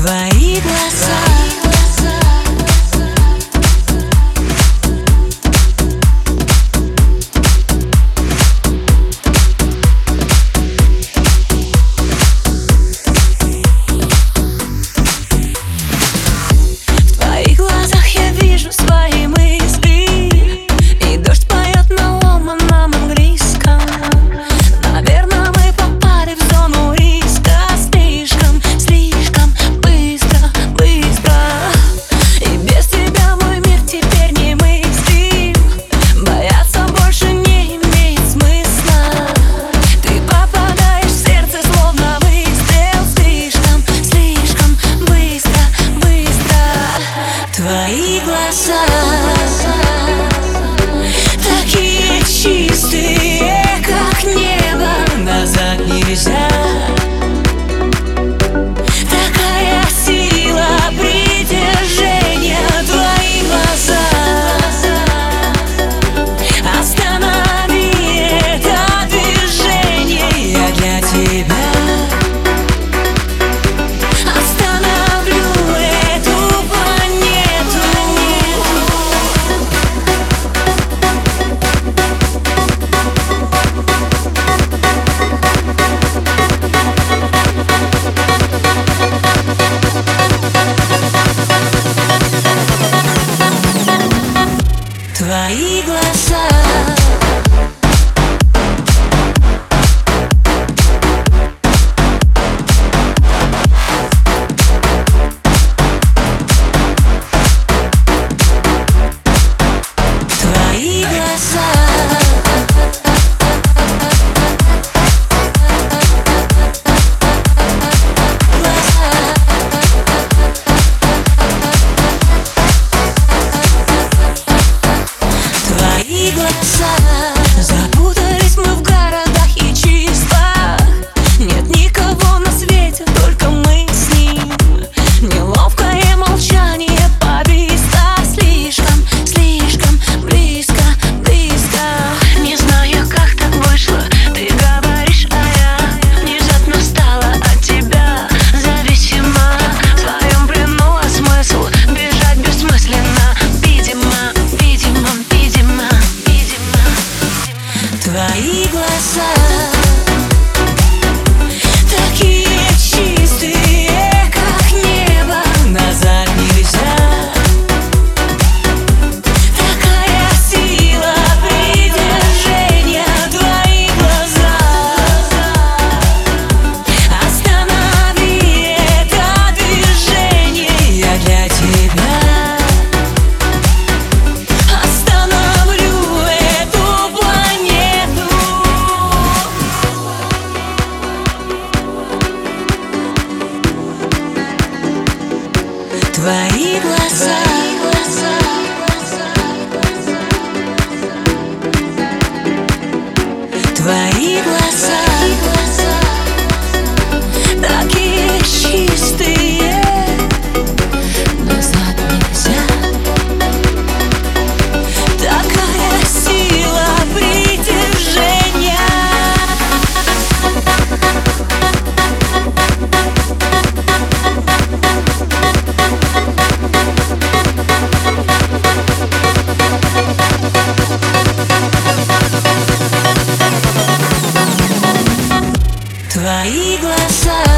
твои глаза. iguaçar. outside твои глаза Твои глаза uma iguaçada.